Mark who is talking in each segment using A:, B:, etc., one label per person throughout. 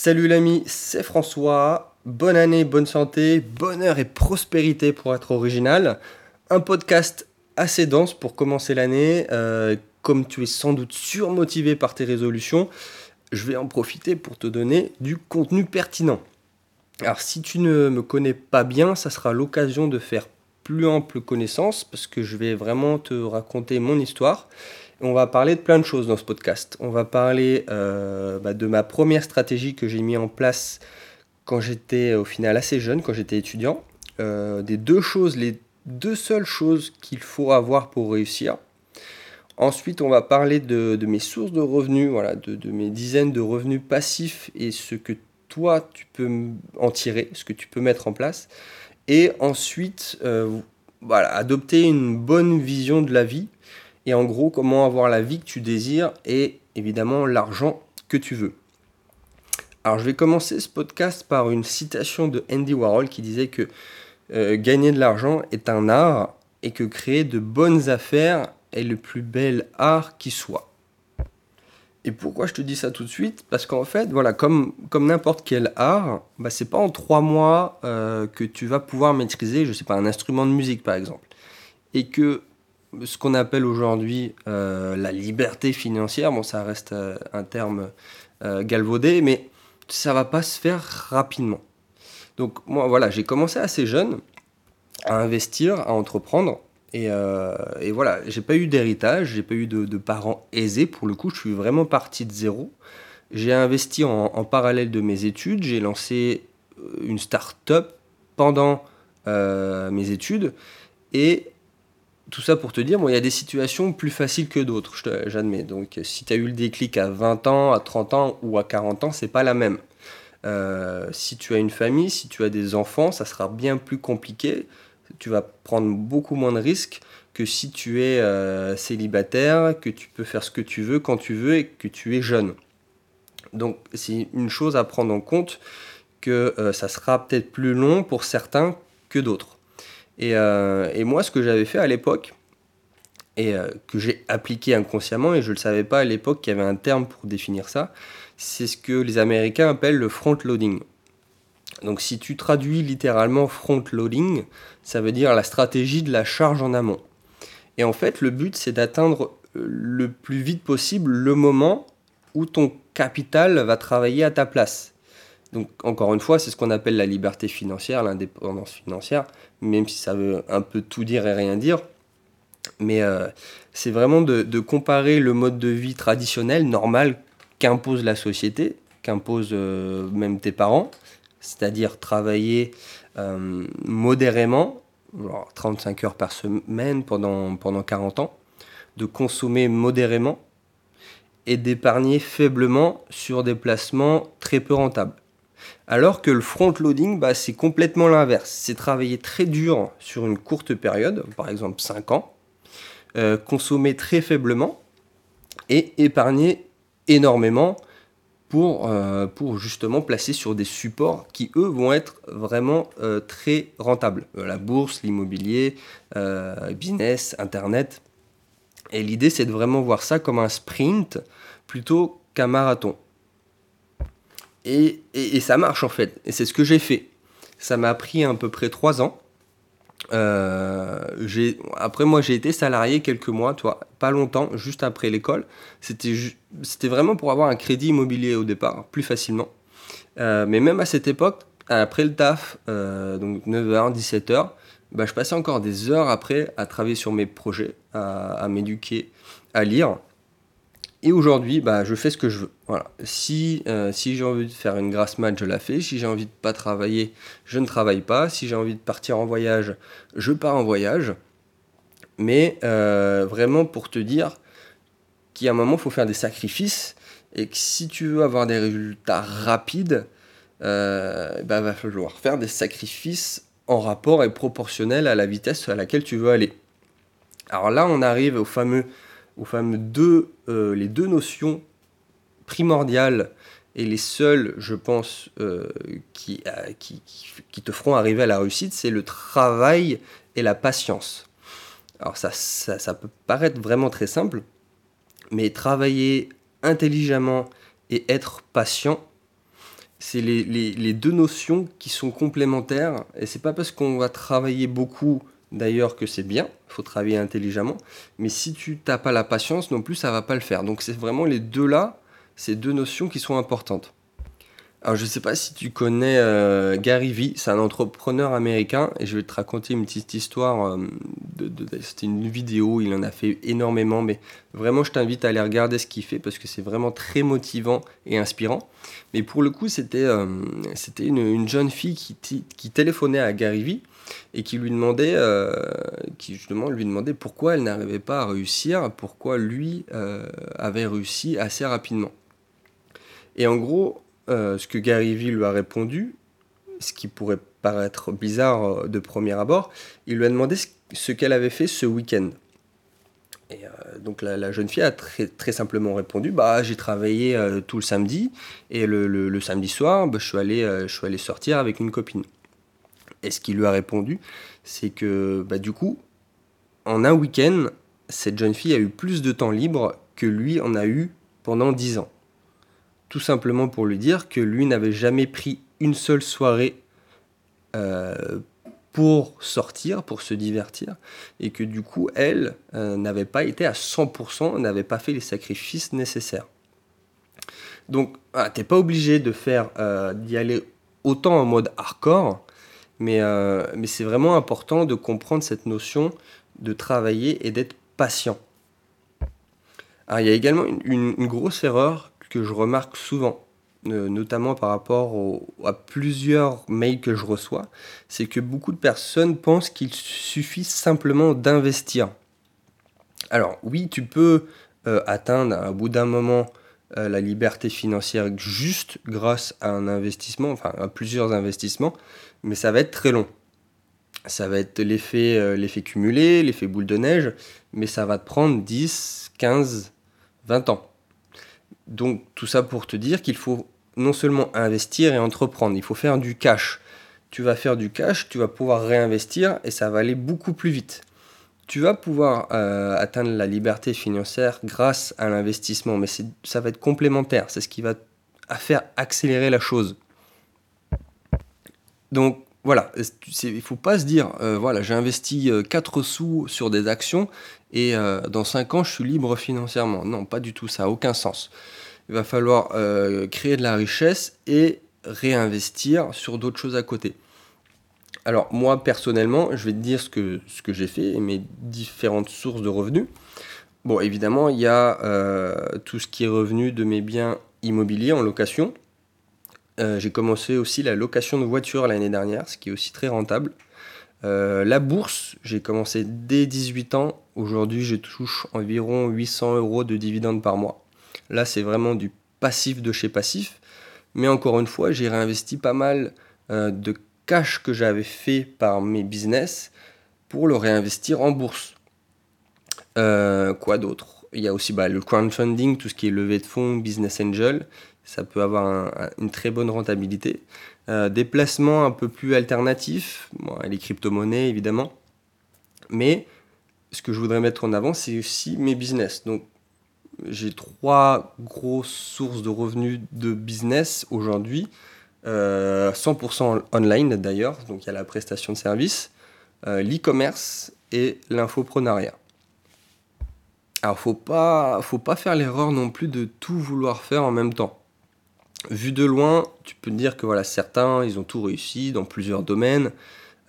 A: Salut l'ami, c'est François. Bonne année, bonne santé, bonheur et prospérité pour être original. Un podcast assez dense pour commencer l'année. Euh, comme tu es sans doute surmotivé par tes résolutions, je vais en profiter pour te donner du contenu pertinent. Alors si tu ne me connais pas bien, ça sera l'occasion de faire plus ample connaissance parce que je vais vraiment te raconter mon histoire on va parler de plein de choses dans ce podcast. On va parler euh, bah, de ma première stratégie que j'ai mis en place quand j'étais au final assez jeune, quand j'étais étudiant. Euh, des deux choses, les deux seules choses qu'il faut avoir pour réussir. Ensuite, on va parler de, mes sources de revenus, voilà, de, mes dizaines de revenus passifs et ce que toi, tu peux en tirer, ce que tu peux mettre en place. Et ensuite, euh, voilà, adopter une bonne vision de la vie et en gros comment avoir la vie que tu désires et évidemment l'argent que tu veux. Alors je vais commencer ce podcast par une citation de Andy Warhol qui disait que euh, gagner de l'argent est un art et que créer de bonnes affaires est le plus bel art qui soit. Et pourquoi je te dis ça tout de suite? Parce qu'en fait, voilà, comme, comme n'importe quel art, bah, c'est pas en trois mois euh, que tu vas pouvoir maîtriser, je sais pas, un instrument de musique par exemple. Et que ce qu'on appelle aujourd'hui euh, la liberté financière. Bon, ça reste euh, un terme galvaudé, mais ça va pas se faire rapidement. Donc moi, voilà, j'ai commencé assez jeune à investir, à entreprendre. Et, et voilà, j'ai pas eu d'héritage, j'ai pas eu de, parents aisés. Pour le coup, je suis vraiment parti de zéro. J'ai investi en, parallèle de mes études. J'ai lancé une start-up pendant mes études. Et tout ça pour te dire, bon, il y a des situations plus faciles que d'autres, j'admets. Donc, si tu as eu le déclic à 20 ans, à 30 ans ou à 40 ans, c'est pas la même. Euh, si tu as une famille, si tu as des enfants, ça sera bien plus compliqué. Tu vas prendre beaucoup moins de risques que si tu es euh, célibataire, que tu peux faire ce que tu veux quand tu veux et que tu es jeune. Donc, c'est une chose à prendre en compte que euh, ça sera peut-être plus long pour certains que d'autres. Euh, et, moi, ce que j'avais fait à l'époque, et que j'ai appliqué inconsciemment, et je ne le savais pas à l'époque qu'il y avait un terme pour définir ça, c'est ce que les Américains appellent le front-loading. Donc si tu traduis littéralement front-loading, ça veut dire la stratégie de la charge en amont. Et en fait, le but, c'est d'atteindre euh, le plus vite possible le moment où ton capital va travailler à ta place. Donc encore une fois, c'est ce qu'on appelle la liberté financière, l'indépendance financière, même si ça veut un peu tout dire et rien dire. Mais euh, c'est vraiment de, comparer le mode de vie traditionnel, normal, qu'impose la société, qu'impose euh, même tes parents, c'est-à-dire travailler euh, modérément, 35 heures par semaine pendant, pendant 40 ans, de consommer modérément et d'épargner faiblement sur des placements très peu rentables. Alors que le front-loading, bah, c'est complètement l'inverse. C'est travailler très dur sur une courte période, par exemple 5 ans, euh, consommer très faiblement et épargner énormément pour, euh, pour justement placer sur des supports qui, eux, vont être vraiment euh, très rentables. la bourse, l'immobilier, business, Internet. Et l'idée, c'est de vraiment voir ça comme un sprint plutôt qu'un marathon. Et, ça marche en fait. Et c'est ce que j'ai fait. Ça m'a pris à peu près trois ans. Euh, après, moi, j'ai été salarié quelques mois, toi, pas longtemps, juste après l'école. C'était, c'était vraiment pour avoir un crédit immobilier au départ, plus facilement. Euh, mais même à cette époque, après le taf, euh, donc 9h, 17h, bah, je passais encore des heures après à travailler sur mes projets, à m'éduquer, à lire. Et aujourd'hui, bah, je fais ce que je veux. Voilà. Si, euh, si j'ai envie de faire une grasse mat, je la fais. Si j'ai envie de pas travailler, je ne travaille pas. Si j'ai envie de partir en voyage, je pars en voyage. Mais euh, vraiment pour te dire a un moment, il faut faire des sacrifices. Et que si tu veux avoir des résultats rapides, euh, bah, va falloir faire des sacrifices en rapport et proportionnel à la vitesse à laquelle tu veux aller. Alors là, on arrive au fameux aux fameux deux, euh, les deux notions primordiales et les seules, je pense, euh, qui, euh, qui, qui, te feront arriver à la réussite, c'est le travail et la patience. Alors ça, ça, peut paraître vraiment très simple, mais travailler intelligemment et être patient, c'est les, deux notions qui sont complémentaires. Et c'est pas parce qu'on va travailler beaucoup d'ailleurs que c'est bien, il faut travailler intelligemment. Mais si tu n'as pas la patience non plus, ça va pas le faire. Donc c'est vraiment les deux là, ces deux notions qui sont importantes. Alors je ne sais pas si tu connais euh, Gary Vee, c'est un entrepreneur américain et je vais te raconter une petite histoire. Euh, de, C'était une vidéo, il en a fait énormément, mais vraiment je t'invite à aller regarder ce qu'il fait parce que c'est vraiment très motivant et inspirant. Mais pour le coup, c'était euh, c'était une, jeune fille qui, qui, téléphonait à Gary Vee et qui lui demandait, qui justement lui demandait pourquoi elle n'arrivait pas à réussir, pourquoi lui avait réussi assez rapidement. Et en gros, euh, ce que Gary Vee lui a répondu, ce qui pourrait paraître bizarre euh, de premier abord, il lui a demandé ce qu'elle avait fait ce week-end. Et euh, donc la, jeune fille a très, très simplement répondu bah j'ai travaillé tout le samedi et le, samedi soir bah, je suis allé je suis allé sortir avec une copine. Et ce qu'il lui a répondu c'est que bah, du coup en un week-end cette jeune fille a eu plus de temps libre que lui en a eu pendant dix ans tout simplement pour lui dire que lui n'avait jamais pris une seule soirée euh, pour sortir, pour se divertir, et que du coup, elle euh, n'avait pas été à 100%, n'avait pas fait les sacrifices nécessaires. Donc, ah, t'es pas obligé de faire, euh, d'y aller autant en mode hardcore, mais, mais c'est vraiment important de comprendre cette notion de travailler et d'être patient. il y a également une grosse erreur que je remarque souvent, euh, notamment par rapport à plusieurs mails que je reçois, c'est que beaucoup de personnes pensent qu'il suffit simplement d'investir. Alors oui, tu peux euh, atteindre à bout d'un moment euh, la liberté financière juste grâce à un investissement, enfin à plusieurs investissements, mais ça va être très long. Ça va être l'effet l'effet cumulé, l'effet boule de neige, mais ça va te prendre 10, 15, 20 ans. Donc tout ça pour te dire qu'il faut non seulement investir et entreprendre, il faut faire du cash. Tu vas faire du cash, tu vas pouvoir réinvestir et ça va aller beaucoup plus vite. Tu vas pouvoir euh, atteindre la liberté financière grâce à l'investissement, mais ça va être complémentaire, c'est ce qui va faire accélérer la chose. Donc voilà, il ne faut pas se dire, euh, voilà, j'ai investi 4 euh, sous sur des actions et dans 5 ans, je suis libre financièrement. Non, pas du tout, ça n'a aucun sens il va falloir créer de la richesse et réinvestir sur d'autres choses à côté. Alors moi personnellement, je vais te dire ce que, j'ai fait et mes différentes sources de revenus. Bon, évidemment, il y a euh, tout ce qui est revenu de mes biens immobiliers en location. Euh, j'ai commencé aussi la location de voitures l'année dernière, ce qui est aussi très rentable. la bourse, j'ai commencé dès 18 ans. Aujourd'hui, je touche environ 800 euros de dividendes par mois. Là, c'est vraiment du passif de chez passif. Mais encore une fois, j'ai réinvesti pas mal euh, de cash que j'avais fait par mes business pour le réinvestir en bourse. Euh, quoi d'autre? Il y a aussi bah, le crowdfunding, tout ce qui est levée de fonds, business angel. Ça peut avoir une très bonne rentabilité. Euh, des placements un peu plus alternatifs, les crypto-monnaies évidemment. Mais ce que je voudrais mettre en avant, c'est aussi mes business. Donc j'ai trois grosses sources de revenus de business aujourd'hui. 100% euh, online d'ailleurs, donc il y a la prestation de service, euh, l'e-commerce et l'infoprenariat. Alors faut pas, faut pas faire l'erreur non plus de tout vouloir faire en même temps. Vu de loin, tu peux te dire que voilà certains ils ont tout réussi dans plusieurs domaines,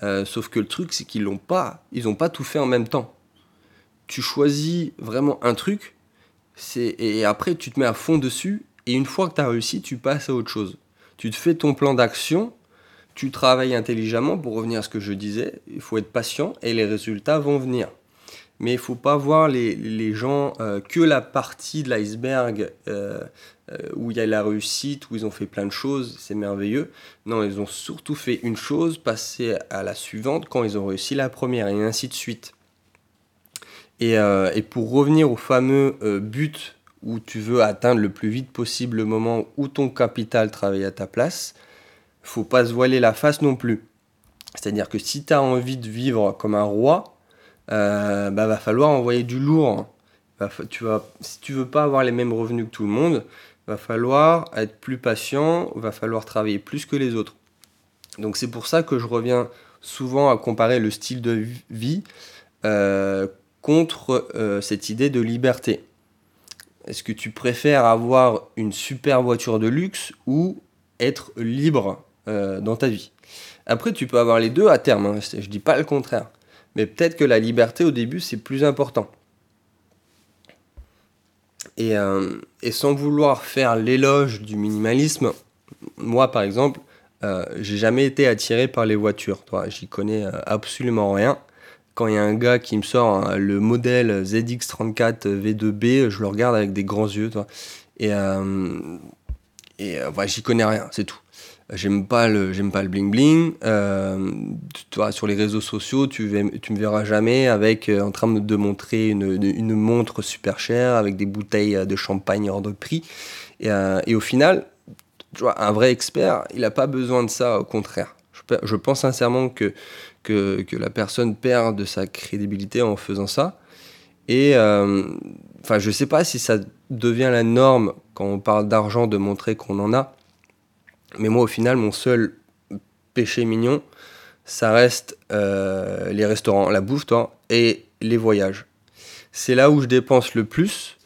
A: euh, sauf que le truc c'est qu'ils l'ont pas, ils ont pas tout fait en même temps. Tu choisis vraiment un truc, et après, tu te mets à fond dessus, et une fois que tu as réussi, tu passes à autre chose. Tu te fais ton plan d'action, tu travailles intelligemment, pour revenir à ce que je disais, il faut être patient, et les résultats vont venir. Mais il ne faut pas voir les, gens euh, que la partie de l'iceberg euh, euh, où il y a la réussite, où ils ont fait plein de choses, c'est merveilleux. Non, ils ont surtout fait une chose, passer à la suivante quand ils ont réussi la première, et ainsi de suite. Et, pour revenir au fameux but où tu veux atteindre le plus vite possible le moment où ton capital travaille à ta place, faut pas se voiler la face non plus. C'est-à-dire que si tu as envie de vivre comme un roi, euh, bah, va falloir envoyer du lourd. tu vas, si tu veux pas avoir les mêmes revenus que tout le monde, va falloir être plus patient, va falloir travailler plus que les autres. Donc c'est pour ça que je reviens souvent à comparer le style de vie euh, contre euh, cette idée de liberté. Est-ce que tu préfères avoir une super voiture de luxe ou être libre euh, dans ta vie? Après, tu peux avoir les deux à terme, hein, je ne dis pas le contraire. Mais peut-être que la liberté au début, c'est plus important. Et, et, sans vouloir faire l'éloge du minimalisme, moi par exemple, euh, j'ai jamais été attiré par les voitures. J'y connais euh, absolument rien. Quand il y a un gars qui me sort hein, le modèle ZX34 V2B, je le regarde avec des grands yeux. Toi. Et, euh, et j'y connais rien, c'est tout. J'aime pas le, j'aime pas le bling bling. toi, sur les réseaux sociaux, tu, tu me verras jamais avec en train de montrer une, une, montre super chère avec des bouteilles de champagne hors de prix. Et, et au final, un vrai expert, il n'a pas besoin de ça, au contraire. Je, pense sincèrement que, la personne perd de sa crédibilité en faisant ça. Et euh, enfin, je ne sais pas si ça devient la norme quand on parle d'argent de montrer qu'on en a. Mais moi, au final, mon seul péché mignon, ça reste euh, les restaurants, la bouffe, toi, et les voyages. C'est là où je dépense le plus,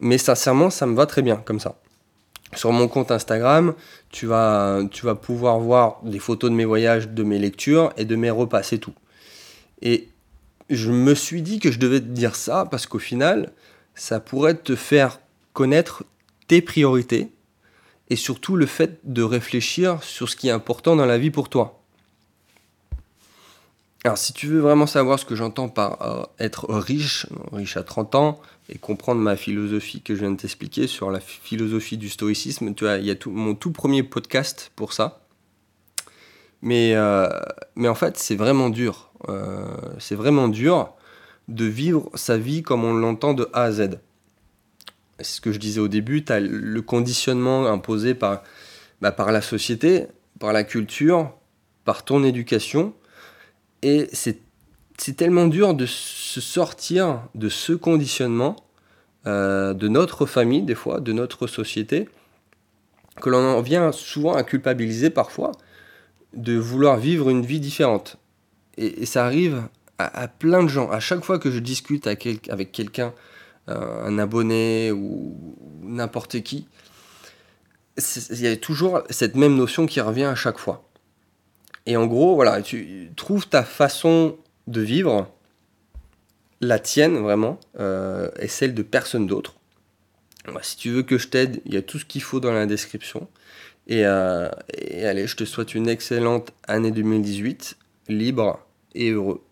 A: mais sincèrement, ça me va très bien comme ça. Sur mon compte Instagram, tu vas, pouvoir voir des photos de mes voyages, de mes lectures et de mes repas, c'est tout. Et je me suis dit que je devais te dire ça parce qu'au final, ça pourrait te faire connaître tes priorités et surtout le fait de réfléchir sur ce qui est important dans la vie pour toi. Alors si tu veux vraiment savoir ce que j'entends par euh, être riche, riche à 30 ans, et comprendre ma philosophie que je viens de t'expliquer sur la philosophie du stoïcisme, tu vois, il y a tout, mon tout premier podcast pour ça. Mais, euh, mais en fait, c'est vraiment dur. Euh, c'est vraiment dur de vivre sa vie comme on l'entend de A à Z. C'est ce que je disais au début, tu as le conditionnement imposé par, bah, par la société, par la culture, par ton éducation. Et c'est tellement dur de se sortir de ce conditionnement, euh, de notre famille des fois, de notre société, que l'on en vient souvent à culpabiliser parfois de vouloir vivre une vie différente. Et, ça arrive à, plein de gens. À chaque fois que je discute avec quelqu'un, euh, un abonné ou n'importe qui, il y a toujours cette même notion qui revient à chaque fois. Et en gros, voilà, tu trouves ta façon de vivre, la tienne vraiment, euh, et celle de personne d'autre. si tu veux que je t'aide, il y a tout ce qu'il faut dans la description. Et, euh, et allez, je te souhaite une excellente année 2018, libre et heureux.